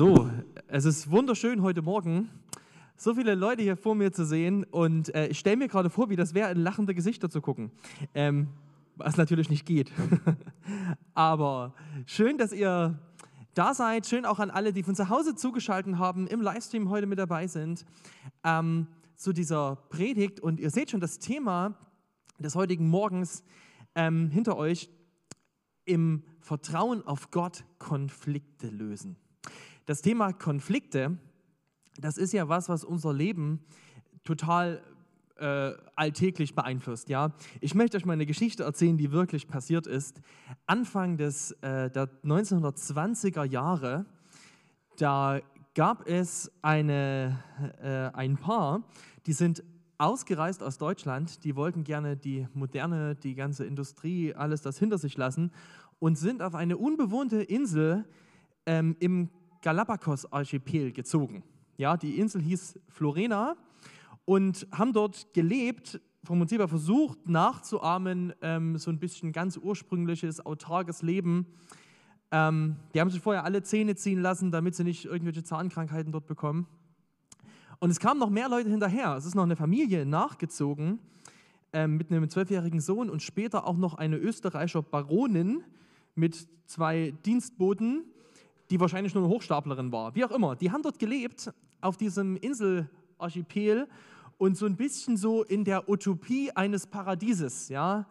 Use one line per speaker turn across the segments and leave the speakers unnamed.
So, es ist wunderschön heute Morgen, so viele Leute hier vor mir zu sehen und äh, ich stelle mir gerade vor, wie das wäre, in lachende Gesichter zu gucken. Ähm, was natürlich nicht geht. Aber schön, dass ihr da seid. Schön auch an alle, die von zu Hause zugeschaltet haben, im Livestream heute mit dabei sind, ähm, zu dieser Predigt. Und ihr seht schon das Thema des heutigen Morgens ähm, hinter euch im Vertrauen auf Gott Konflikte lösen. Das Thema Konflikte, das ist ja was, was unser Leben total äh, alltäglich beeinflusst. Ja? Ich möchte euch mal eine Geschichte erzählen, die wirklich passiert ist. Anfang des, äh, der 1920er Jahre, da gab es eine, äh, ein Paar, die sind ausgereist aus Deutschland, die wollten gerne die moderne, die ganze Industrie, alles das hinter sich lassen und sind auf eine unbewohnte Insel ähm, im Galapagos-Archipel gezogen. Ja, die Insel hieß Florena und haben dort gelebt, vom Prinzip her versucht nachzuahmen, ähm, so ein bisschen ganz ursprüngliches, autarkes Leben. Ähm, die haben sich vorher alle Zähne ziehen lassen, damit sie nicht irgendwelche Zahnkrankheiten dort bekommen. Und es kamen noch mehr Leute hinterher. Es ist noch eine Familie nachgezogen ähm, mit einem zwölfjährigen Sohn und später auch noch eine österreichische Baronin mit zwei Dienstboten die wahrscheinlich nur eine Hochstaplerin war. Wie auch immer, die haben dort gelebt, auf diesem Inselarchipel und so ein bisschen so in der Utopie eines Paradieses, ja,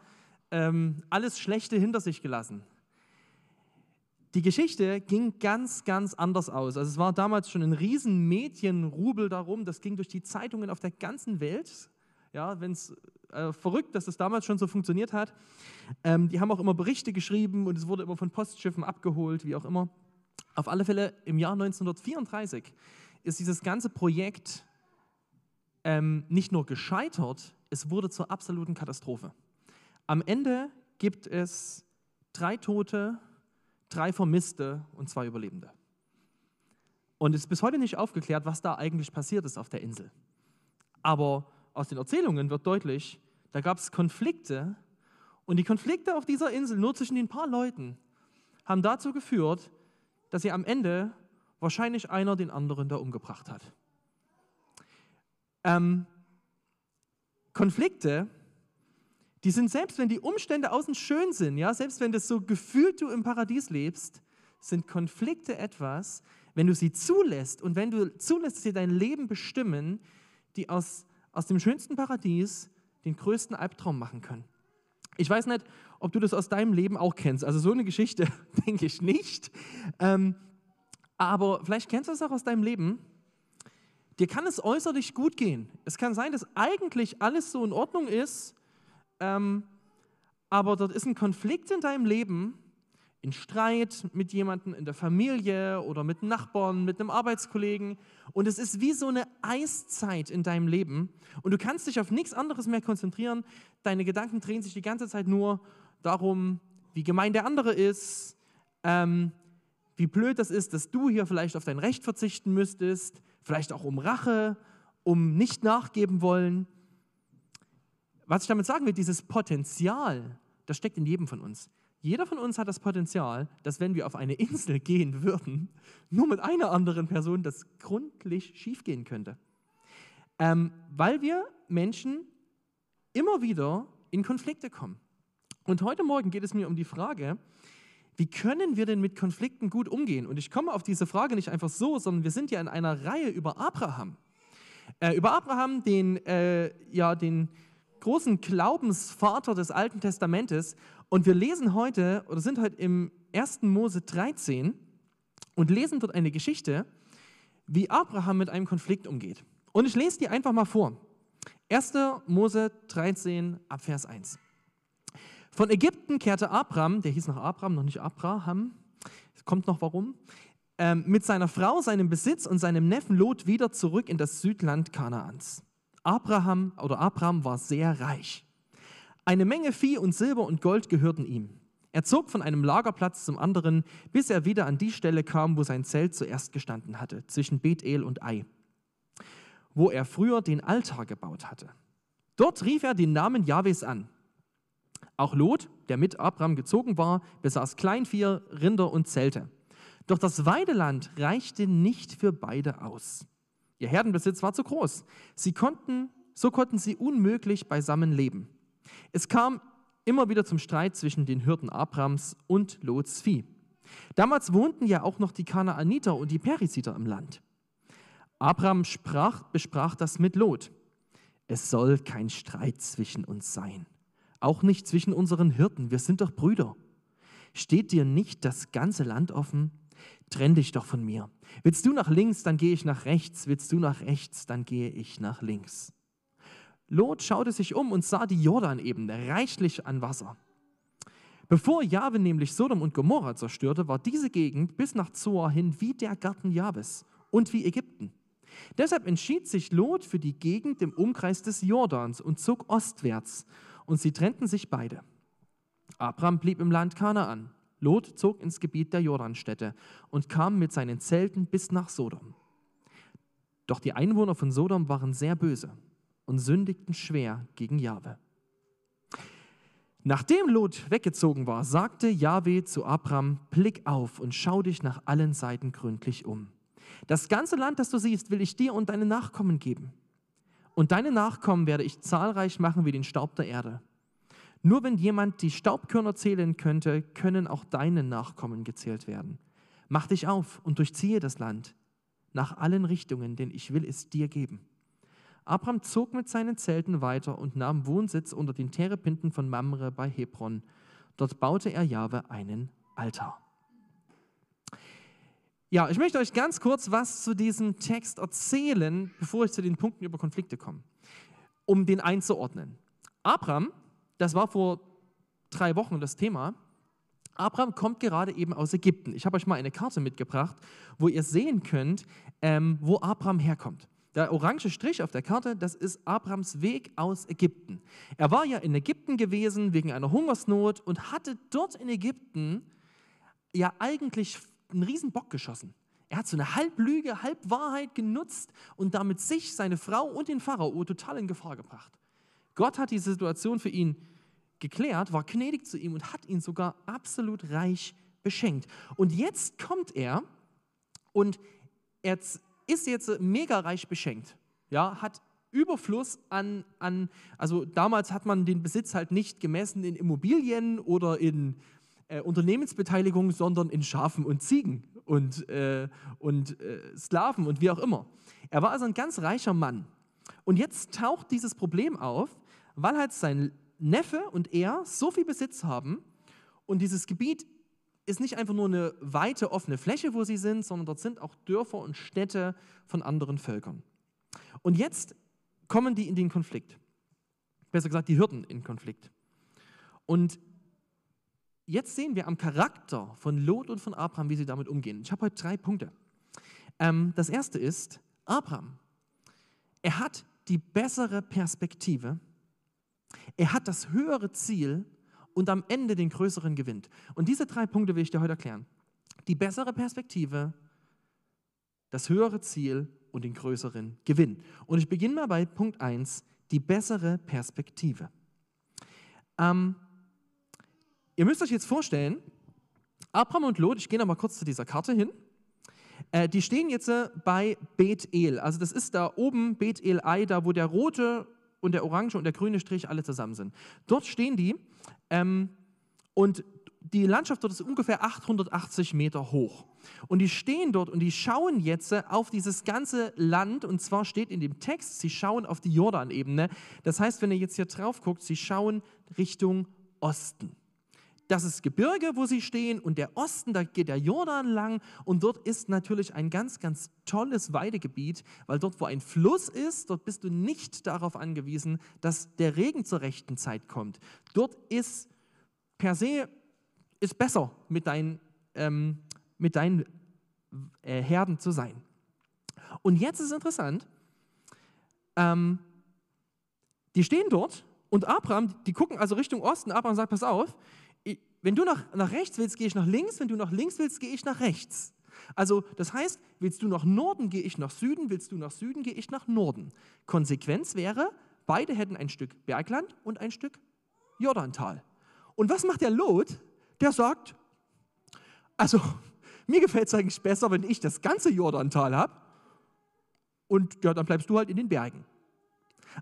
ähm, alles Schlechte hinter sich gelassen. Die Geschichte ging ganz, ganz anders aus. Also es war damals schon ein riesen Medienrubel darum, das ging durch die Zeitungen auf der ganzen Welt. Ja, wenn es äh, verrückt, dass das damals schon so funktioniert hat. Ähm, die haben auch immer Berichte geschrieben und es wurde immer von Postschiffen abgeholt, wie auch immer. Auf alle Fälle im Jahr 1934 ist dieses ganze Projekt ähm, nicht nur gescheitert, es wurde zur absoluten Katastrophe. Am Ende gibt es drei Tote, drei Vermisste und zwei Überlebende. Und es ist bis heute nicht aufgeklärt, was da eigentlich passiert ist auf der Insel. Aber aus den Erzählungen wird deutlich, da gab es Konflikte und die Konflikte auf dieser Insel, nur zwischen den paar Leuten, haben dazu geführt, dass sie am Ende wahrscheinlich einer den anderen da umgebracht hat. Ähm, Konflikte, die sind selbst, wenn die Umstände außen schön sind, ja, selbst wenn das so gefühlt du im Paradies lebst, sind Konflikte etwas, wenn du sie zulässt und wenn du zulässt, dass sie dein Leben bestimmen, die aus, aus dem schönsten Paradies den größten Albtraum machen können. Ich weiß nicht, ob du das aus deinem Leben auch kennst. Also so eine Geschichte denke ich nicht. Ähm, aber vielleicht kennst du es auch aus deinem Leben. Dir kann es äußerlich gut gehen. Es kann sein, dass eigentlich alles so in Ordnung ist, ähm, aber dort ist ein Konflikt in deinem Leben, in Streit mit jemandem in der Familie oder mit Nachbarn, mit einem Arbeitskollegen. Und es ist wie so eine Eiszeit in deinem Leben. Und du kannst dich auf nichts anderes mehr konzentrieren. Deine Gedanken drehen sich die ganze Zeit nur darum, wie gemein der andere ist, ähm, wie blöd das ist, dass du hier vielleicht auf dein Recht verzichten müsstest, vielleicht auch um Rache, um nicht nachgeben wollen. Was ich damit sagen will, dieses Potenzial, das steckt in jedem von uns. Jeder von uns hat das Potenzial, dass wenn wir auf eine Insel gehen würden, nur mit einer anderen Person das gründlich schiefgehen könnte. Ähm, weil wir Menschen immer wieder in Konflikte kommen. Und heute Morgen geht es mir um die Frage, wie können wir denn mit Konflikten gut umgehen? Und ich komme auf diese Frage nicht einfach so, sondern wir sind ja in einer Reihe über Abraham. Äh, über Abraham, den, äh, ja, den großen Glaubensvater des Alten Testamentes. Und wir lesen heute, oder sind heute im 1. Mose 13 und lesen dort eine Geschichte, wie Abraham mit einem Konflikt umgeht. Und ich lese die einfach mal vor. 1. Mose 13 ab Vers 1. Von Ägypten kehrte Abraham, der hieß noch Abraham, noch nicht Abraham, kommt noch warum, ähm, mit seiner Frau, seinem Besitz und seinem Neffen Lot wieder zurück in das Südland Kanaans. Abraham oder Abraham war sehr reich. Eine Menge Vieh und Silber und Gold gehörten ihm. Er zog von einem Lagerplatz zum anderen, bis er wieder an die Stelle kam, wo sein Zelt zuerst gestanden hatte, zwischen Bethel und Ai, wo er früher den Altar gebaut hatte. Dort rief er den Namen Jahwes an. Auch Lot, der mit Abraham gezogen war, besaß Kleinvieh, Rinder und Zelte. Doch das Weideland reichte nicht für beide aus. Ihr Herdenbesitz war zu groß. Sie konnten, so konnten sie unmöglich beisammen leben. Es kam immer wieder zum Streit zwischen den Hirten Abrams und Lots Vieh. Damals wohnten ja auch noch die Kanaaniter und die Periziter im Land. Abraham sprach, besprach das mit Lot. Es soll kein Streit zwischen uns sein, auch nicht zwischen unseren Hirten, wir sind doch Brüder. Steht dir nicht das ganze Land offen? Trenn dich doch von mir. Willst du nach links, dann gehe ich nach rechts. Willst du nach rechts, dann gehe ich nach links. Lot schaute sich um und sah die Jordanebene reichlich an Wasser. Bevor Jahwe nämlich Sodom und Gomorra zerstörte, war diese Gegend bis nach Zoar hin wie der Garten Jahwes und wie Ägypten. Deshalb entschied sich Lot für die Gegend im Umkreis des Jordans und zog ostwärts, und sie trennten sich beide. Abraham blieb im Land Kanaan. Lot zog ins Gebiet der Jordanstädte und kam mit seinen Zelten bis nach Sodom. Doch die Einwohner von Sodom waren sehr böse und sündigten schwer gegen Jahwe. Nachdem Lot weggezogen war, sagte Jahwe zu Abram: Blick auf und schau dich nach allen Seiten gründlich um. Das ganze Land, das du siehst, will ich dir und deine Nachkommen geben. Und deine Nachkommen werde ich zahlreich machen wie den Staub der Erde. Nur wenn jemand die Staubkörner zählen könnte, können auch deine Nachkommen gezählt werden. Mach dich auf und durchziehe das Land nach allen Richtungen, denn ich will es dir geben. Abraham zog mit seinen Zelten weiter und nahm Wohnsitz unter den Terepinden von Mamre bei Hebron. Dort baute er Jahwe einen Altar. Ja, ich möchte euch ganz kurz was zu diesem Text erzählen, bevor ich zu den Punkten über Konflikte komme, um den einzuordnen. Abraham, das war vor drei Wochen das Thema, Abraham kommt gerade eben aus Ägypten. Ich habe euch mal eine Karte mitgebracht, wo ihr sehen könnt, ähm, wo Abraham herkommt. Der orange Strich auf der Karte, das ist Abrams Weg aus Ägypten. Er war ja in Ägypten gewesen wegen einer Hungersnot und hatte dort in Ägypten ja eigentlich einen riesen Bock geschossen. Er hat so eine Halblüge, Halbwahrheit genutzt und damit sich, seine Frau und den Pharao total in Gefahr gebracht. Gott hat die Situation für ihn geklärt, war gnädig zu ihm und hat ihn sogar absolut reich beschenkt. Und jetzt kommt er und er ist jetzt mega reich beschenkt. Ja, hat Überfluss an, an, also damals hat man den Besitz halt nicht gemessen in Immobilien oder in äh, Unternehmensbeteiligung, sondern in Schafen und Ziegen und, äh, und äh, Sklaven und wie auch immer. Er war also ein ganz reicher Mann. Und jetzt taucht dieses Problem auf, weil halt sein Neffe und er so viel Besitz haben und dieses Gebiet ist nicht einfach nur eine weite offene Fläche, wo sie sind, sondern dort sind auch Dörfer und Städte von anderen Völkern. Und jetzt kommen die in den Konflikt. Besser gesagt, die Hürden in Konflikt. Und jetzt sehen wir am Charakter von Lot und von Abraham, wie sie damit umgehen. Ich habe heute drei Punkte. Ähm, das erste ist, Abraham, er hat die bessere Perspektive, er hat das höhere Ziel und am Ende den größeren Gewinn. Und diese drei Punkte will ich dir heute erklären. Die bessere Perspektive, das höhere Ziel und den größeren Gewinn. Und ich beginne mal bei Punkt 1, die bessere Perspektive. Ähm, ihr müsst euch jetzt vorstellen, Abraham und Lot, ich gehe noch mal kurz zu dieser Karte hin, äh, die stehen jetzt äh, bei Bethel. Also das ist da oben Bethel Ei, da wo der rote und der orange und der grüne Strich alle zusammen sind. Dort stehen die ähm, und die Landschaft dort ist ungefähr 880 Meter hoch. Und die stehen dort und die schauen jetzt auf dieses ganze Land. Und zwar steht in dem Text, sie schauen auf die Jordanebene. Das heißt, wenn ihr jetzt hier drauf guckt, sie schauen Richtung Osten. Das ist Gebirge, wo sie stehen und der Osten, da geht der Jordan lang und dort ist natürlich ein ganz, ganz tolles Weidegebiet, weil dort, wo ein Fluss ist, dort bist du nicht darauf angewiesen, dass der Regen zur rechten Zeit kommt. Dort ist per se ist besser mit deinen, ähm, mit deinen äh, Herden zu sein. Und jetzt ist interessant, ähm, die stehen dort und Abraham, die gucken also Richtung Osten. Abraham sagt, pass auf, wenn du nach, nach rechts willst, gehe ich nach links, wenn du nach links willst, gehe ich nach rechts. Also das heißt, willst du nach Norden, gehe ich nach Süden, willst du nach Süden, gehe ich nach Norden. Konsequenz wäre, beide hätten ein Stück Bergland und ein Stück Jordantal. Und was macht der Lot? Der sagt, also mir gefällt es eigentlich besser, wenn ich das ganze Jordantal habe und ja, dann bleibst du halt in den Bergen.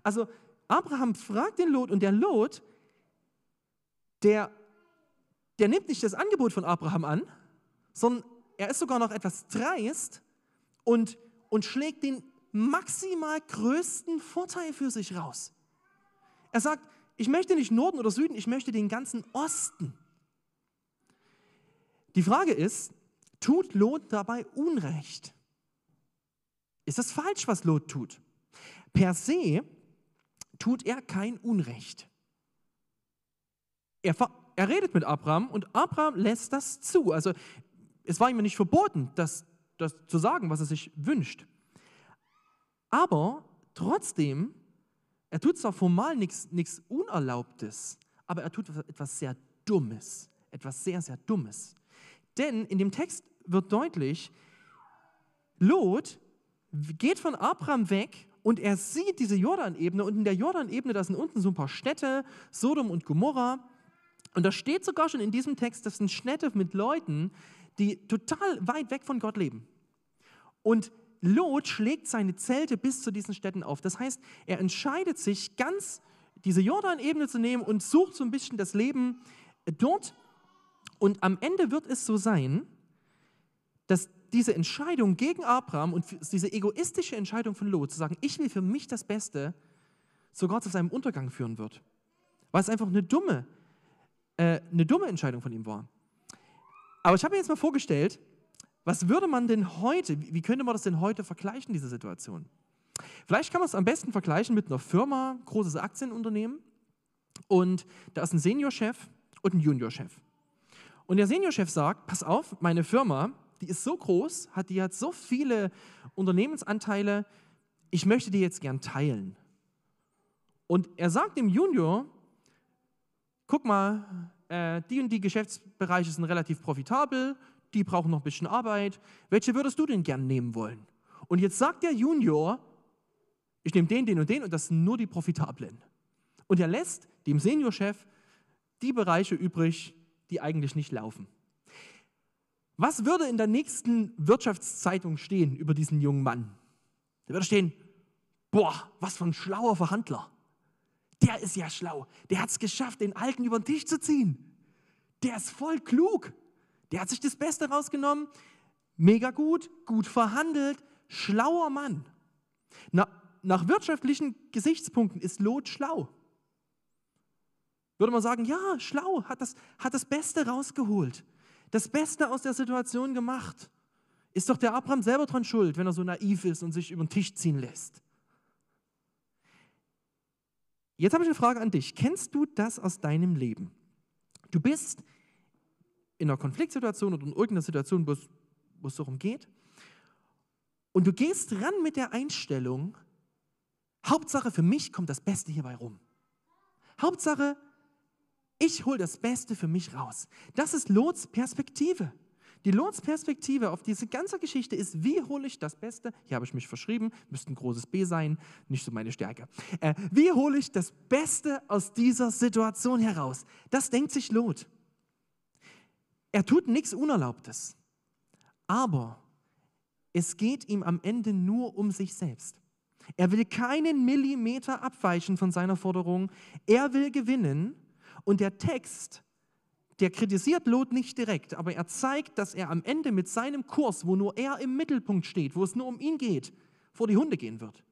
Also Abraham fragt den Lot und der Lot, der, der nimmt nicht das Angebot von Abraham an, sondern er ist sogar noch etwas dreist und, und schlägt den maximal größten Vorteil für sich raus. Er sagt, ich möchte nicht Norden oder Süden, ich möchte den ganzen Osten. Die Frage ist, tut Lot dabei Unrecht? Ist das falsch, was Lot tut? Per se tut er kein Unrecht. Er, er redet mit Abraham und Abraham lässt das zu. Also es war ihm nicht verboten, das, das zu sagen, was er sich wünscht. Aber trotzdem, er tut zwar formal nichts Unerlaubtes, aber er tut etwas sehr Dummes. Etwas sehr, sehr Dummes. Denn in dem Text wird deutlich, Lot geht von Abraham weg und er sieht diese Jordanebene und in der Jordanebene, da sind unten so ein paar Städte, Sodom und Gomorra. Und da steht sogar schon in diesem Text, das sind Städte mit Leuten, die total weit weg von Gott leben. Und Lot schlägt seine Zelte bis zu diesen Städten auf. Das heißt, er entscheidet sich ganz diese Jordanebene zu nehmen und sucht so ein bisschen das Leben dort. Und am Ende wird es so sein, dass diese Entscheidung gegen Abraham und diese egoistische Entscheidung von Lot, zu sagen, ich will für mich das Beste, sogar zu seinem Untergang führen wird. Weil es einfach eine dumme, äh, eine dumme Entscheidung von ihm war. Aber ich habe mir jetzt mal vorgestellt, was würde man denn heute, wie könnte man das denn heute vergleichen, diese Situation? Vielleicht kann man es am besten vergleichen mit einer Firma, großes Aktienunternehmen. Und da ist ein Seniorchef und ein Juniorchef. Und der Seniorchef sagt, pass auf, meine Firma, die ist so groß, hat, die hat so viele Unternehmensanteile, ich möchte die jetzt gern teilen. Und er sagt dem Junior, guck mal, äh, die und die Geschäftsbereiche sind relativ profitabel, die brauchen noch ein bisschen Arbeit. Welche würdest du denn gern nehmen wollen? Und jetzt sagt der Junior, ich nehme den, den und den und das sind nur die profitablen. Und er lässt dem Seniorchef die Bereiche übrig, die eigentlich nicht laufen. Was würde in der nächsten Wirtschaftszeitung stehen über diesen jungen Mann? Da würde stehen, boah, was für ein schlauer Verhandler. Der ist ja schlau. Der hat es geschafft, den Alten über den Tisch zu ziehen. Der ist voll klug. Der hat sich das Beste rausgenommen. Mega gut, gut verhandelt, schlauer Mann. Na, nach wirtschaftlichen Gesichtspunkten ist Lot schlau. Würde man sagen, ja, schlau, hat das, hat das Beste rausgeholt das Beste aus der Situation gemacht. Ist doch der Abraham selber dran schuld, wenn er so naiv ist und sich über den Tisch ziehen lässt. Jetzt habe ich eine Frage an dich. Kennst du das aus deinem Leben? Du bist in einer Konfliktsituation oder in irgendeiner Situation, wo es, wo es darum geht, und du gehst ran mit der Einstellung, Hauptsache für mich kommt das Beste hierbei rum. Hauptsache, ich hole das Beste für mich raus. Das ist Lots Perspektive. Die Lots Perspektive auf diese ganze Geschichte ist, wie hole ich das Beste, hier habe ich mich verschrieben, müsste ein großes B sein, nicht so meine Stärke. Äh, wie hole ich das Beste aus dieser Situation heraus? Das denkt sich Lot. Er tut nichts Unerlaubtes, aber es geht ihm am Ende nur um sich selbst. Er will keinen Millimeter abweichen von seiner Forderung. Er will gewinnen und der Text, der kritisiert Lot nicht direkt, aber er zeigt, dass er am Ende mit seinem Kurs, wo nur er im Mittelpunkt steht, wo es nur um ihn geht, vor die Hunde gehen wird.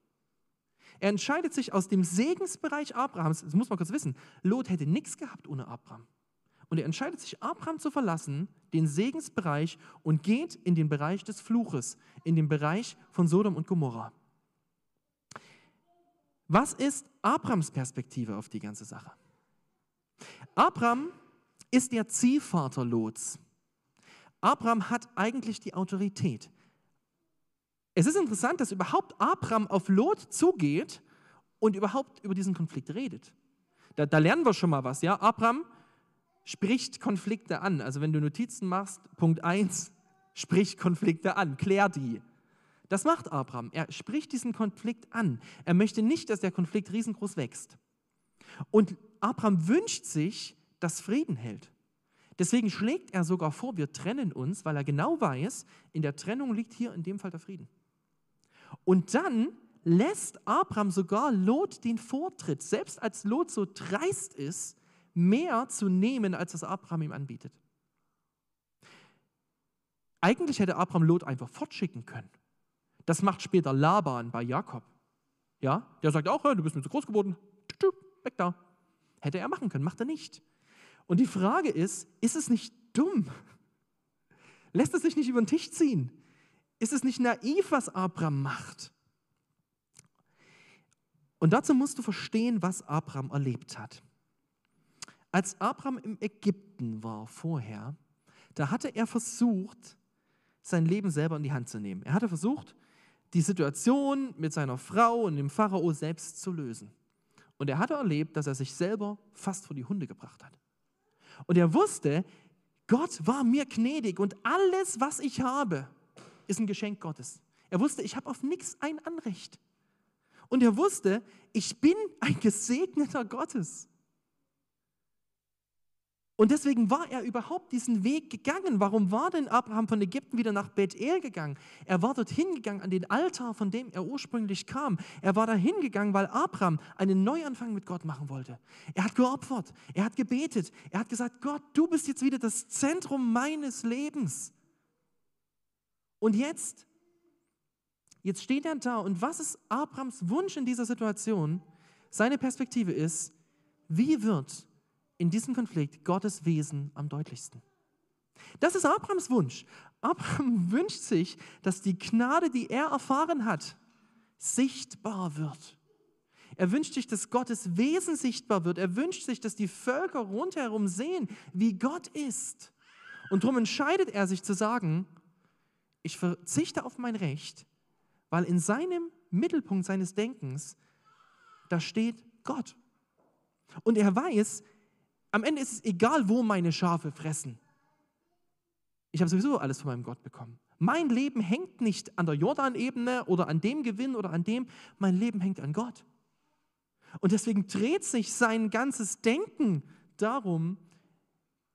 Er entscheidet sich aus dem Segensbereich Abrahams, das muss man kurz wissen, Lot hätte nichts gehabt ohne Abraham. Und er entscheidet sich, Abraham zu verlassen, den Segensbereich, und geht in den Bereich des Fluches, in den Bereich von Sodom und Gomorra. Was ist Abrahams Perspektive auf die ganze Sache? Abraham ist der Ziehvater Lots. Abraham hat eigentlich die Autorität. Es ist interessant, dass überhaupt Abraham auf Lot zugeht und überhaupt über diesen Konflikt redet. Da, da, lernen wir schon mal was. Ja? Abraham spricht Konflikte an. Also wenn du Notizen machst, Punkt 1, sprich Konflikte an, klär die. Das macht Abraham. Er spricht diesen Konflikt an. Er möchte nicht, dass der Konflikt riesengroß wächst. Und Abraham wünscht sich, dass Frieden hält. Deswegen schlägt er sogar vor, wir trennen uns, weil er genau weiß, in der Trennung liegt hier in dem Fall der Frieden. Und dann lässt Abraham sogar Lot den Vortritt, selbst als Lot so dreist ist, mehr zu nehmen, als das Abraham ihm anbietet. Eigentlich hätte Abraham Lot einfach fortschicken können. Das macht später Laban bei Jakob. Ja, der sagt auch, du bist mir zu groß geworden, weg da. Hätte er machen können, macht er nicht. Und die Frage ist, ist es nicht dumm? Lässt es sich nicht über den Tisch ziehen? Ist es nicht naiv, was Abraham macht? Und dazu musst du verstehen, was Abraham erlebt hat. Als Abraham im Ägypten war vorher, da hatte er versucht, sein Leben selber in die Hand zu nehmen. Er hatte versucht, die Situation mit seiner Frau und dem Pharao selbst zu lösen. Und er hatte erlebt, dass er sich selber fast vor die Hunde gebracht hat. Und er wusste, Gott war mir gnädig und alles, was ich habe, ist ein Geschenk Gottes. Er wusste, ich habe auf nichts ein Anrecht. Und er wusste, ich bin ein gesegneter Gottes. Und deswegen war er überhaupt diesen Weg gegangen. Warum war denn Abraham von Ägypten wieder nach Bethel gegangen? Er war dorthin gegangen an den Altar, von dem er ursprünglich kam. Er war dahin gegangen, weil Abraham einen Neuanfang mit Gott machen wollte. Er hat geopfert, er hat gebetet, er hat gesagt, Gott, du bist jetzt wieder das Zentrum meines Lebens. Und jetzt, jetzt steht er da und was ist Abrahams Wunsch in dieser Situation? Seine Perspektive ist, wie wird in diesem Konflikt Gottes Wesen am deutlichsten. Das ist Abrahams Wunsch. Abraham wünscht sich, dass die Gnade, die er erfahren hat, sichtbar wird. Er wünscht sich, dass Gottes Wesen sichtbar wird. Er wünscht sich, dass die Völker rundherum sehen, wie Gott ist. Und darum entscheidet er sich zu sagen, ich verzichte auf mein Recht, weil in seinem Mittelpunkt seines Denkens, da steht Gott. Und er weiß, am Ende ist es egal, wo meine Schafe fressen. Ich habe sowieso alles von meinem Gott bekommen. Mein Leben hängt nicht an der Jordanebene oder an dem Gewinn oder an dem. Mein Leben hängt an Gott. Und deswegen dreht sich sein ganzes Denken darum,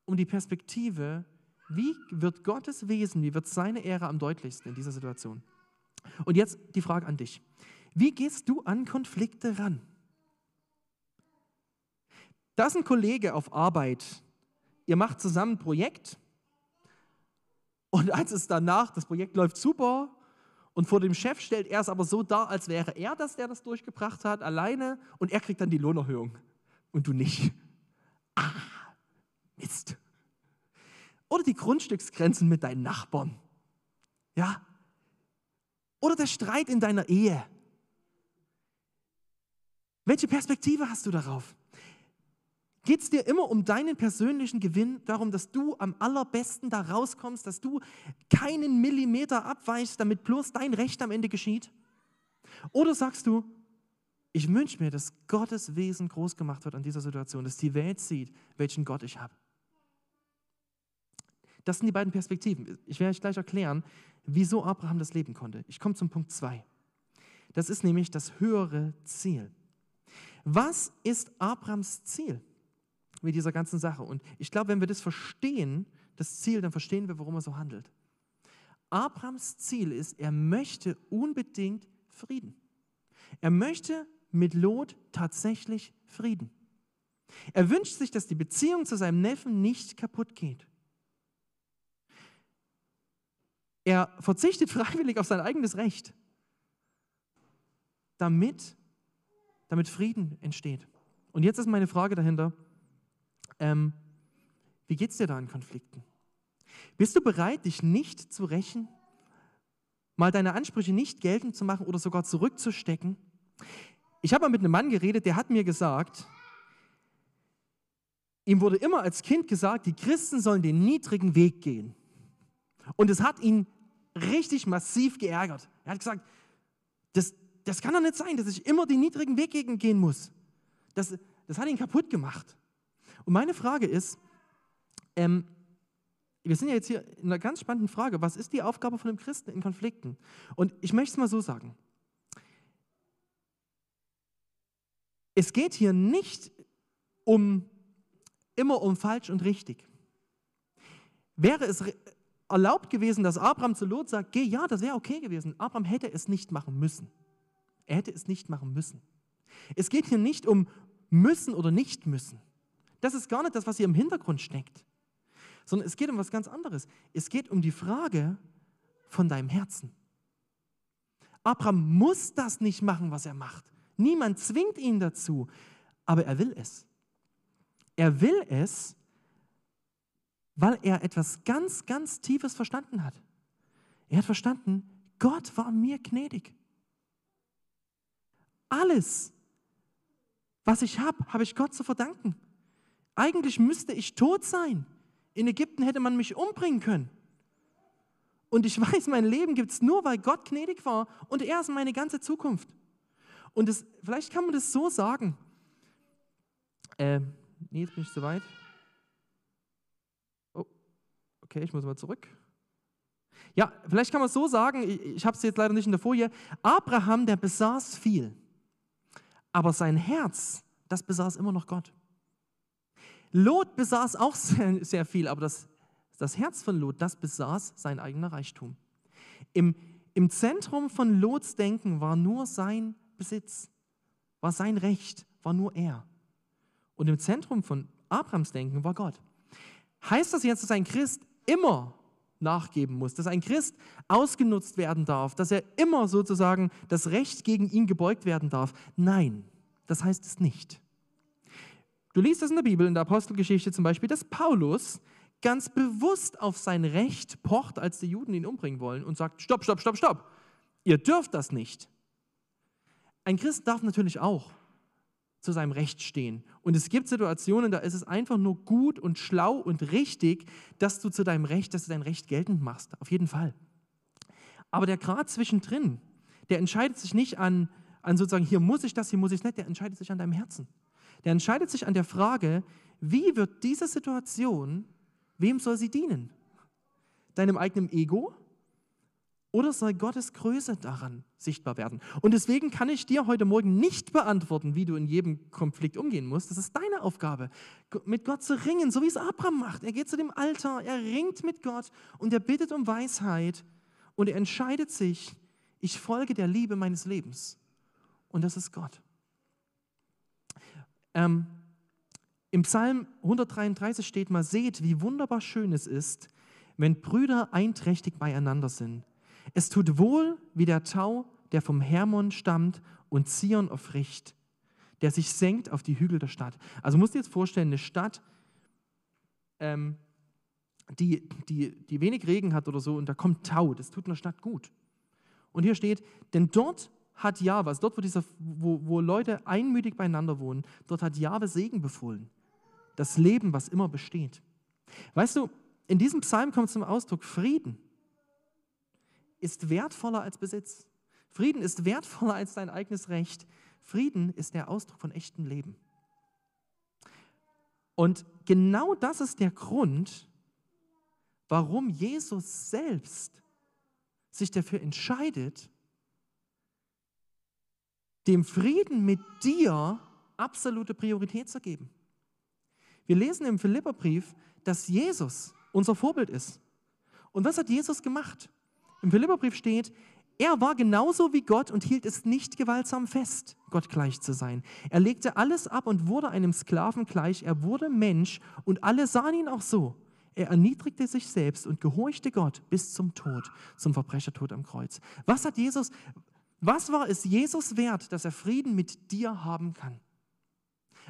um die Perspektive, wie wird Gottes Wesen, wie wird seine Ehre am deutlichsten in dieser Situation. Und jetzt die Frage an dich. Wie gehst du an Konflikte ran? Da ist ein Kollege auf Arbeit. Ihr macht zusammen ein Projekt. Und als es danach, das Projekt läuft super, und vor dem Chef stellt er es aber so dar, als wäre er das, der das durchgebracht hat, alleine, und er kriegt dann die Lohnerhöhung. Und du nicht. Ah, Mist. Oder die Grundstücksgrenzen mit deinen Nachbarn. Ja. Oder der Streit in deiner Ehe. Welche Perspektive hast du darauf? Geht es dir immer um deinen persönlichen Gewinn, darum, dass du am allerbesten da rauskommst, dass du keinen Millimeter abweichst, damit bloß dein Recht am Ende geschieht? Oder sagst du, ich wünsche mir, dass Gottes Wesen groß gemacht wird an dieser Situation, dass die Welt sieht, welchen Gott ich habe. Das sind die beiden Perspektiven. Ich werde euch gleich erklären, wieso Abraham das leben konnte. Ich komme zum Punkt 2. Das ist nämlich das höhere Ziel. Was ist Abrahams Ziel? Mit dieser ganzen Sache. Und ich glaube, wenn wir das verstehen, das Ziel, dann verstehen wir, warum er so handelt. Abrahams Ziel ist, er möchte unbedingt Frieden. Er möchte mit Lot tatsächlich Frieden. Er wünscht sich, dass die Beziehung zu seinem Neffen nicht kaputt geht. Er verzichtet freiwillig auf sein eigenes Recht, damit, damit Frieden entsteht. Und jetzt ist meine Frage dahinter, ähm, wie geht es dir da in Konflikten? Bist du bereit, dich nicht zu rächen? Mal deine Ansprüche nicht geltend zu machen oder sogar zurückzustecken? Ich habe mal mit einem Mann geredet, der hat mir gesagt, ihm wurde immer als Kind gesagt, die Christen sollen den niedrigen Weg gehen. Und es hat ihn richtig massiv geärgert. Er hat gesagt, das, das kann doch nicht sein, dass ich immer den niedrigen Weg gehen muss. Das, das hat ihn kaputt gemacht. Und meine Frage ist, ähm, wir sind ja jetzt hier in einer ganz spannenden Frage, was ist die Aufgabe von einem Christen in Konflikten? Und ich möchte es mal so sagen. Es geht hier nicht um immer um falsch und richtig. Wäre es erlaubt gewesen, dass Abraham zu Lot sagt, geh, ja, das wäre okay gewesen. Abraham hätte es nicht machen müssen. Er hätte es nicht machen müssen. Es geht hier nicht um müssen oder nicht müssen. Das ist gar nicht das, was hier im Hintergrund steckt, sondern es geht um was ganz anderes. Es geht um die Frage von deinem Herzen. Abraham muss das nicht machen, was er macht. Niemand zwingt ihn dazu, aber er will es. Er will es, weil er etwas ganz, ganz Tiefes verstanden hat. Er hat verstanden, Gott war mir gnädig. Alles, was ich habe, habe ich Gott zu verdanken. Eigentlich müsste ich tot sein. In Ägypten hätte man mich umbringen können. Und ich weiß, mein Leben gibt es nur, weil Gott gnädig war und er ist meine ganze Zukunft. Und das, vielleicht kann man das so sagen. Äh, nee, jetzt bin ich zu weit. Oh, okay, ich muss mal zurück. Ja, vielleicht kann man es so sagen, ich, ich habe es jetzt leider nicht in der Folie. Abraham, der besaß viel, aber sein Herz, das besaß immer noch Gott. Lot besaß auch sehr, sehr viel, aber das, das Herz von Lot, das besaß sein eigener Reichtum. Im, Im Zentrum von Lots Denken war nur sein Besitz, war sein Recht, war nur er. Und im Zentrum von Abrahams Denken war Gott. Heißt das jetzt, dass ein Christ immer nachgeben muss, dass ein Christ ausgenutzt werden darf, dass er immer sozusagen das Recht gegen ihn gebeugt werden darf? Nein, das heißt es nicht. Du liest es in der Bibel, in der Apostelgeschichte zum Beispiel, dass Paulus ganz bewusst auf sein Recht pocht, als die Juden ihn umbringen wollen und sagt, stopp, stopp, stopp, stopp, ihr dürft das nicht. Ein Christ darf natürlich auch zu seinem Recht stehen. Und es gibt Situationen, da ist es einfach nur gut und schlau und richtig, dass du zu deinem Recht, dass du dein Recht geltend machst. Auf jeden Fall. Aber der Grad zwischendrin, der entscheidet sich nicht an, an sozusagen, hier muss ich das, hier muss ich es nicht, der entscheidet sich an deinem Herzen. Der entscheidet sich an der Frage, wie wird diese Situation, wem soll sie dienen? Deinem eigenen Ego oder soll Gottes Größe daran sichtbar werden? Und deswegen kann ich dir heute Morgen nicht beantworten, wie du in jedem Konflikt umgehen musst. Das ist deine Aufgabe, mit Gott zu ringen, so wie es Abraham macht. Er geht zu dem Altar, er ringt mit Gott und er bittet um Weisheit und er entscheidet sich, ich folge der Liebe meines Lebens. Und das ist Gott. Ähm, Im Psalm 133 steht mal, seht, wie wunderbar schön es ist, wenn Brüder einträchtig beieinander sind. Es tut wohl wie der Tau, der vom Hermon stammt und Zion aufricht, der sich senkt auf die Hügel der Stadt. Also musst du dir jetzt vorstellen, eine Stadt, ähm, die, die, die wenig Regen hat oder so und da kommt Tau, das tut einer Stadt gut. Und hier steht, denn dort hat Jahwe, also dort, wo, dieser, wo, wo Leute einmütig beieinander wohnen, dort hat Jahwe Segen befohlen. Das Leben, was immer besteht. Weißt du, in diesem Psalm kommt zum Ausdruck, Frieden ist wertvoller als Besitz. Frieden ist wertvoller als dein eigenes Recht. Frieden ist der Ausdruck von echtem Leben. Und genau das ist der Grund, warum Jesus selbst sich dafür entscheidet, dem Frieden mit dir absolute Priorität zu geben. Wir lesen im Philipperbrief, dass Jesus unser Vorbild ist. Und was hat Jesus gemacht? Im Philipperbrief steht, er war genauso wie Gott und hielt es nicht gewaltsam fest, Gott gleich zu sein. Er legte alles ab und wurde einem Sklaven gleich. Er wurde Mensch und alle sahen ihn auch so. Er erniedrigte sich selbst und gehorchte Gott bis zum Tod, zum Verbrechertod am Kreuz. Was hat Jesus, was war es Jesus wert, dass er Frieden mit dir haben kann?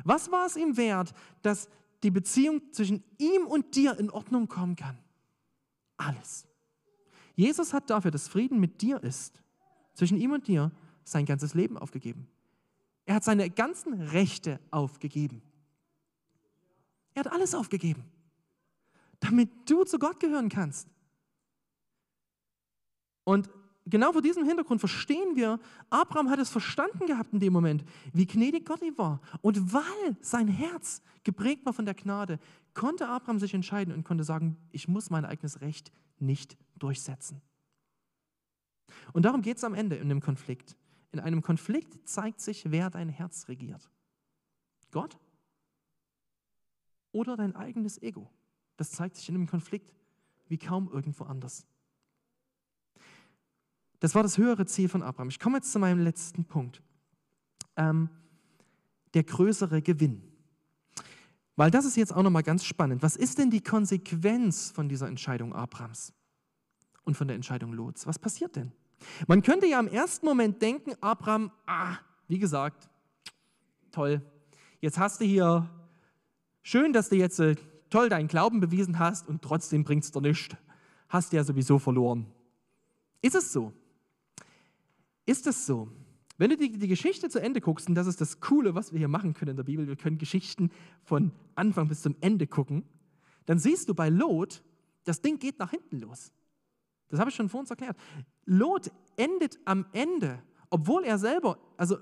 Was war es ihm wert, dass die Beziehung zwischen ihm und dir in Ordnung kommen kann? Alles. Jesus hat dafür, dass Frieden mit dir ist, zwischen ihm und dir, sein ganzes Leben aufgegeben. Er hat seine ganzen Rechte aufgegeben. Er hat alles aufgegeben, damit du zu Gott gehören kannst. Und genau vor diesem Hintergrund verstehen wir, Abraham hat es verstanden gehabt in dem Moment, wie gnädig Gott ihm war. Und weil sein Herz geprägt war von der Gnade, konnte Abraham sich entscheiden und konnte sagen, ich muss mein eigenes Recht nicht durchsetzen. Und darum geht es am Ende in dem Konflikt. In einem Konflikt zeigt sich, wer dein Herz regiert. Gott oder dein eigenes Ego. Das zeigt sich in dem Konflikt. wie kaum irgendwo anders. Das war das höhere Ziel von Abraham. Ich komme jetzt zu meinem letzten Punkt. Ähm, der größere Gewinn. Weil das ist jetzt auch nochmal ganz spannend. Was ist denn die Konsequenz von dieser Entscheidung Abrahams und von der Entscheidung Lots? Was passiert denn? Man könnte ja im ersten Moment denken, Abraham, ah, wie gesagt, toll, jetzt hast du hier, schön, dass du jetzt äh, toll deinen Glauben bewiesen hast und trotzdem bringt es dir nichts. Hast du ja sowieso verloren. Ist es so? Ist es so? Wenn du die, die, Geschichte zu Ende guckst, und das ist das Coole, was wir hier machen können in der Bibel, wir können Geschichten von Anfang bis zum Ende gucken, dann siehst du bei Lot, das Ding geht nach hinten los. Das habe ich schon vor uns erklärt. Lot endet am Ende, obwohl er selber, also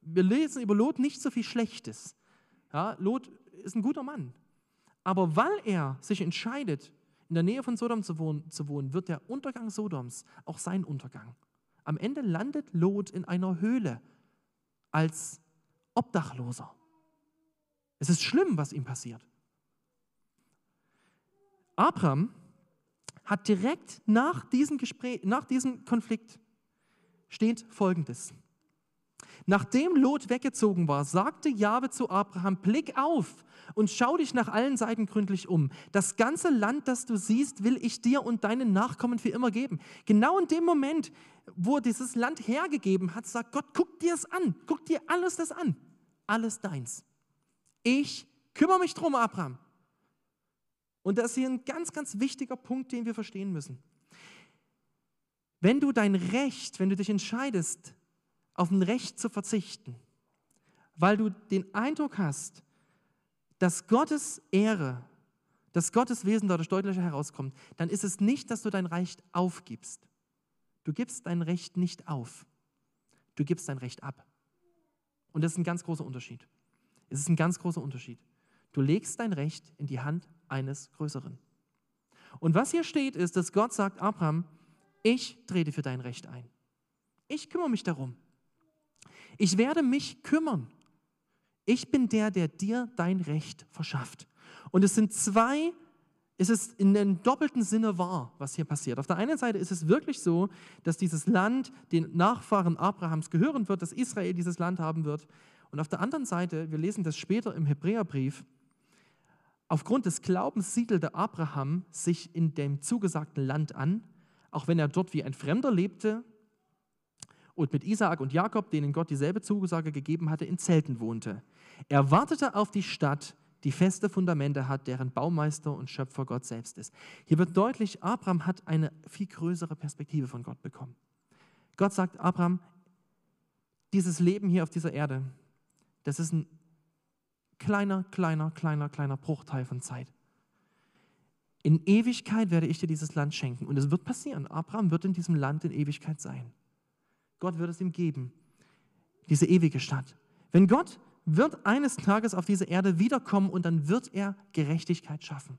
wir lesen über Lot nicht so viel Schlechtes. Ja, Lot ist ein guter Mann. Aber weil er sich entscheidet, in der Nähe von Sodom zu wohnen, zu wohnen, wird der Untergang Sodoms auch sein Untergang. Am Ende landet Lot in einer Höhle als Obdachloser. Es ist schlimm, was ihm passiert. Abraham hat direkt nach diesem, Gespräch, nach diesem Konflikt steht Folgendes. Nachdem Lot weggezogen war, sagte Jahwe zu Abraham: Blick auf und schau dich nach allen Seiten gründlich um. Das ganze Land, das du siehst, will ich dir und deinen Nachkommen für immer geben. Genau in dem Moment, wo er dieses Land hergegeben hat, sagt Gott: Guck dir es an, guck dir alles das an. Alles deins. Ich kümmere mich drum, Abraham. Und das ist hier ein ganz, ganz wichtiger Punkt, den wir verstehen müssen. Wenn du dein Recht, wenn du dich entscheidest, auf ein Recht zu verzichten, weil du den Eindruck hast, dass Gottes Ehre, dass Gottes Wesen dadurch deutlicher herauskommt, dann ist es nicht, dass du dein Recht aufgibst. Du gibst dein Recht nicht auf. Du gibst dein Recht ab. Und das ist ein ganz großer Unterschied. Es ist ein ganz großer Unterschied. Du legst dein Recht in die Hand eines Größeren. Und was hier steht, ist, dass Gott sagt, Abraham, ich trete für dein Recht ein. Ich kümmere mich darum. Ich werde mich kümmern. Ich bin der, der dir dein Recht verschafft. Und es sind zwei, es ist in einem doppelten Sinne wahr, was hier passiert. Auf der einen Seite ist es wirklich so, dass dieses Land den Nachfahren Abrahams gehören wird, dass Israel dieses Land haben wird. Und auf der anderen Seite, wir lesen das später im Hebräerbrief, aufgrund des Glaubens siedelte Abraham sich in dem zugesagten Land an, auch wenn er dort wie ein Fremder lebte und mit Isaak und Jakob, denen Gott dieselbe Zusage gegeben hatte, in Zelten wohnte. Er wartete auf die Stadt, die feste Fundamente hat, deren Baumeister und Schöpfer Gott selbst ist. Hier wird deutlich, Abraham hat eine viel größere Perspektive von Gott bekommen. Gott sagt, Abraham, dieses Leben hier auf dieser Erde, das ist ein kleiner, kleiner, kleiner, kleiner Bruchteil von Zeit. In Ewigkeit werde ich dir dieses Land schenken. Und es wird passieren. Abraham wird in diesem Land in Ewigkeit sein. Gott wird es ihm geben, diese ewige Stadt. Wenn Gott wird eines Tages auf diese Erde wiederkommen und dann wird er Gerechtigkeit schaffen.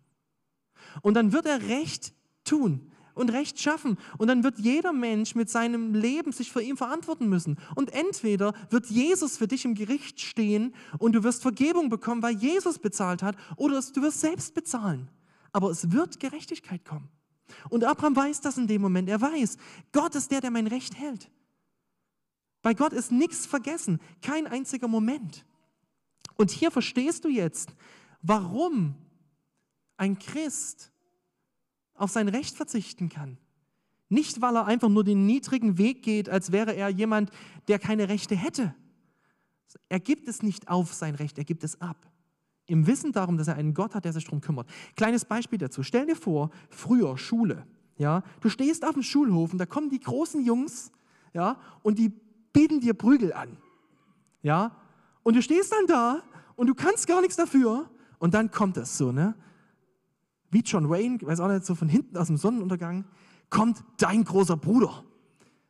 Und dann wird er Recht tun und Recht schaffen. Und dann wird jeder Mensch mit seinem Leben sich vor ihm verantworten müssen. Und entweder wird Jesus für dich im Gericht stehen und du wirst Vergebung bekommen, weil Jesus bezahlt hat, oder du wirst selbst bezahlen. Aber es wird Gerechtigkeit kommen. Und Abraham weiß das in dem Moment. Er weiß, Gott ist der, der mein Recht hält. Bei Gott ist nichts vergessen, kein einziger Moment. Und hier verstehst du jetzt, warum ein Christ auf sein Recht verzichten kann. Nicht, weil er einfach nur den niedrigen Weg geht, als wäre er jemand, der keine Rechte hätte. Er gibt es nicht auf sein Recht, er gibt es ab. Im Wissen darum, dass er einen Gott hat, der sich darum kümmert. Kleines Beispiel dazu. Stell dir vor, früher Schule. Ja, du stehst auf dem Schulhof und da kommen die großen Jungs ja, und die bieten dir Prügel an. Ja? Und du stehst dann da und du kannst gar nichts dafür und dann kommt es so, ne? Wie John Wayne, weiß auch nicht, so von hinten aus dem Sonnenuntergang, kommt dein großer Bruder.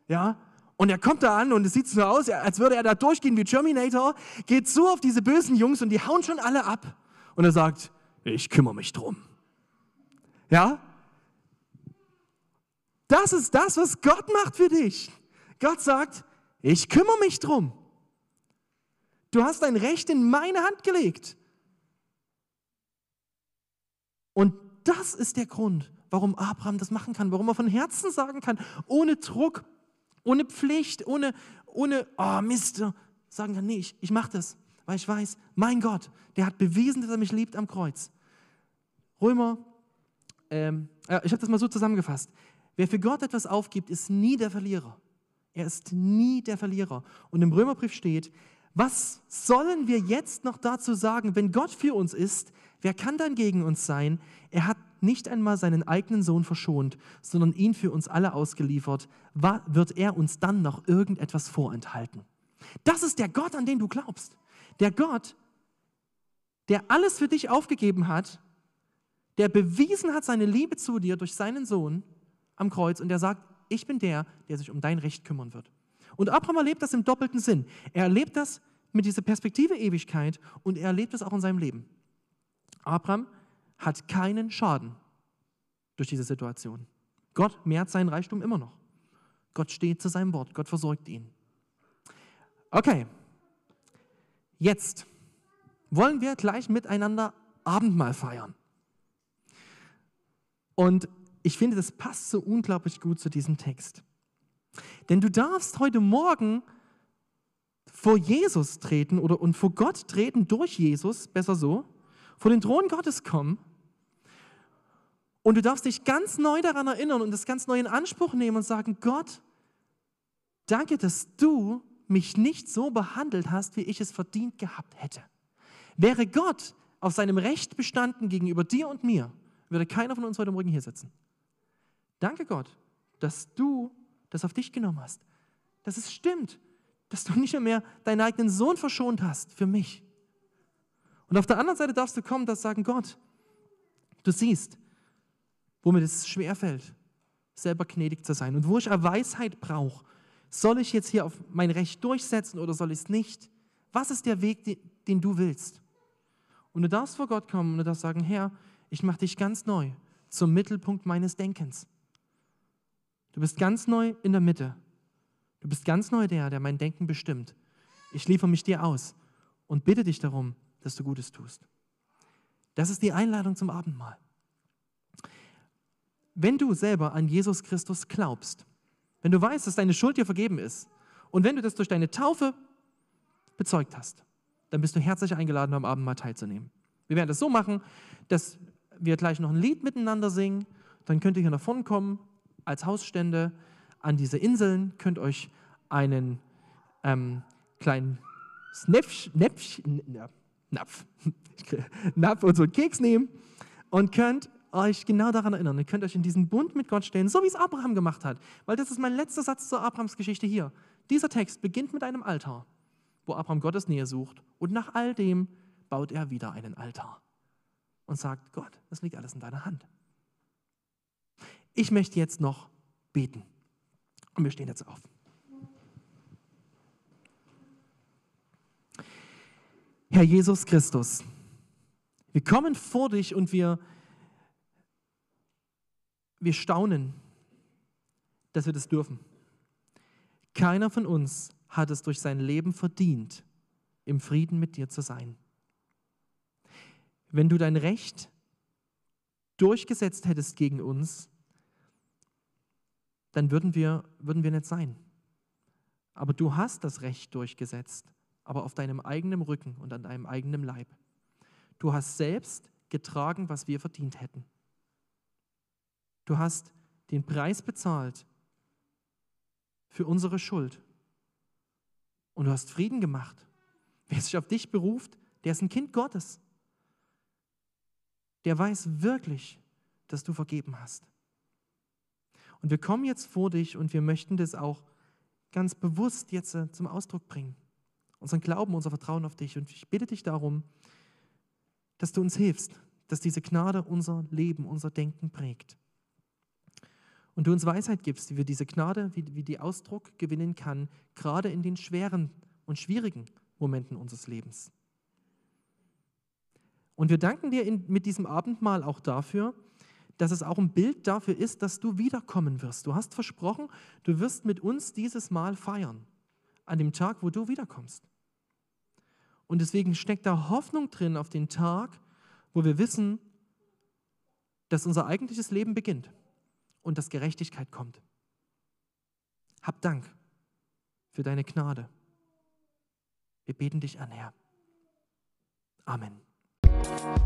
Ja? Und er kommt da an und es sieht so aus, als würde er da durchgehen wie Terminator, geht so auf diese bösen Jungs und die hauen schon alle ab. Und er sagt, ich kümmere mich drum. Ja? Das ist das, was Gott macht für dich. Gott sagt, ich kümmere mich drum. Du hast dein Recht in meine Hand gelegt. Und das ist der Grund, warum Abraham das machen kann, warum er von Herzen sagen kann, ohne Druck, ohne Pflicht, ohne, ohne oh Mist, sagen kann, nee, ich, ich mache das, weil ich weiß, mein Gott, der hat bewiesen, dass er mich liebt am Kreuz. Römer, ähm, äh, ich habe das mal so zusammengefasst. Wer für Gott etwas aufgibt, ist nie der Verlierer. Er ist nie der Verlierer. Und im Römerbrief steht, was sollen wir jetzt noch dazu sagen, wenn Gott für uns ist, wer kann dann gegen uns sein? Er hat nicht einmal seinen eigenen Sohn verschont, sondern ihn für uns alle ausgeliefert. Wird er uns dann noch irgendetwas vorenthalten? Das ist der Gott, an den du glaubst. Der Gott, der alles für dich aufgegeben hat, der bewiesen hat seine Liebe zu dir durch seinen Sohn am Kreuz und der sagt, ich bin der, der sich um dein Recht kümmern wird. Und Abraham erlebt das im doppelten Sinn. Er erlebt das mit dieser Perspektive Ewigkeit und er erlebt das auch in seinem Leben. Abraham hat keinen Schaden durch diese Situation. Gott mehrt seinen Reichtum immer noch. Gott steht zu seinem Wort. Gott versorgt ihn. Okay, jetzt wollen wir gleich miteinander Abendmahl feiern. Und ich finde, das passt so unglaublich gut zu diesem Text. Denn du darfst heute Morgen vor Jesus treten oder und vor Gott treten durch Jesus, besser so, vor den Thron Gottes kommen. Und du darfst dich ganz neu daran erinnern und das ganz neu in Anspruch nehmen und sagen, Gott, danke, dass du mich nicht so behandelt hast, wie ich es verdient gehabt hätte. Wäre Gott auf seinem Recht bestanden gegenüber dir und mir, würde keiner von uns heute Morgen hier sitzen. Danke Gott, dass du das auf dich genommen hast. Dass es stimmt, dass du nicht mehr deinen eigenen Sohn verschont hast für mich. Und auf der anderen Seite darfst du kommen und sagen, Gott, du siehst, wo mir das schwerfällt, selber gnädig zu sein und wo ich Weisheit brauche. Soll ich jetzt hier auf mein Recht durchsetzen oder soll ich es nicht? Was ist der Weg, den du willst? Und du darfst vor Gott kommen und du darfst sagen, Herr, ich mache dich ganz neu zum Mittelpunkt meines Denkens. Du bist ganz neu in der Mitte. Du bist ganz neu der, der mein Denken bestimmt. Ich liefere mich dir aus und bitte dich darum, dass du Gutes tust. Das ist die Einladung zum Abendmahl. Wenn du selber an Jesus Christus glaubst, wenn du weißt, dass deine Schuld dir vergeben ist und wenn du das durch deine Taufe bezeugt hast, dann bist du herzlich eingeladen, am Abendmahl teilzunehmen. Wir werden das so machen, dass wir gleich noch ein Lied miteinander singen. Dann könnt ihr hier nach vorne kommen als Hausstände an diese Inseln, könnt euch einen ähm, kleinen Snäpf, Näpf, Napf, Napf und so einen Keks nehmen und könnt euch genau daran erinnern. Ihr könnt euch in diesen Bund mit Gott stellen, so wie es Abraham gemacht hat. Weil das ist mein letzter Satz zur Abrahams Geschichte hier. Dieser Text beginnt mit einem Altar, wo Abraham Gottes Nähe sucht. Und nach all dem baut er wieder einen Altar und sagt, Gott, das liegt alles in deiner Hand. Ich möchte jetzt noch beten. Und wir stehen jetzt auf. Herr Jesus Christus, wir kommen vor dich und wir, wir staunen, dass wir das dürfen. Keiner von uns hat es durch sein Leben verdient, im Frieden mit dir zu sein. Wenn du dein Recht durchgesetzt hättest gegen uns, dann würden wir, würden wir nicht sein. Aber du hast das Recht durchgesetzt, aber auf deinem eigenen Rücken und an deinem eigenen Leib. Du hast selbst getragen, was wir verdient hätten. Du hast den Preis bezahlt für unsere Schuld. Und du hast Frieden gemacht. Wer sich auf dich beruft, der ist ein Kind Gottes. Der weiß wirklich, dass du vergeben hast. Und wir kommen jetzt vor dich und wir möchten das auch ganz bewusst jetzt äh, zum Ausdruck bringen. Unseren Glauben, unser Vertrauen auf dich. Und ich bitte dich darum, dass du uns hilfst, dass diese Gnade unser Leben, unser Denken prägt. Und du uns Weisheit gibst, wie wir diese Gnade, wie, wie die Ausdruck gewinnen kann, gerade in den schweren und schwierigen Momenten unseres Lebens. Und wir danken dir in, mit diesem Abendmahl auch dafür, dass es auch ein Bild dafür ist, dass du wiederkommen wirst. Du hast versprochen, du wirst mit uns dieses Mal feiern, an dem Tag, wo du wiederkommst. Und deswegen steckt da Hoffnung drin auf den Tag, wo wir wissen, dass unser eigentliches Leben beginnt und dass Gerechtigkeit kommt. Hab Dank für deine Gnade. Wir beten dich an, Herr. Amen. Thank you.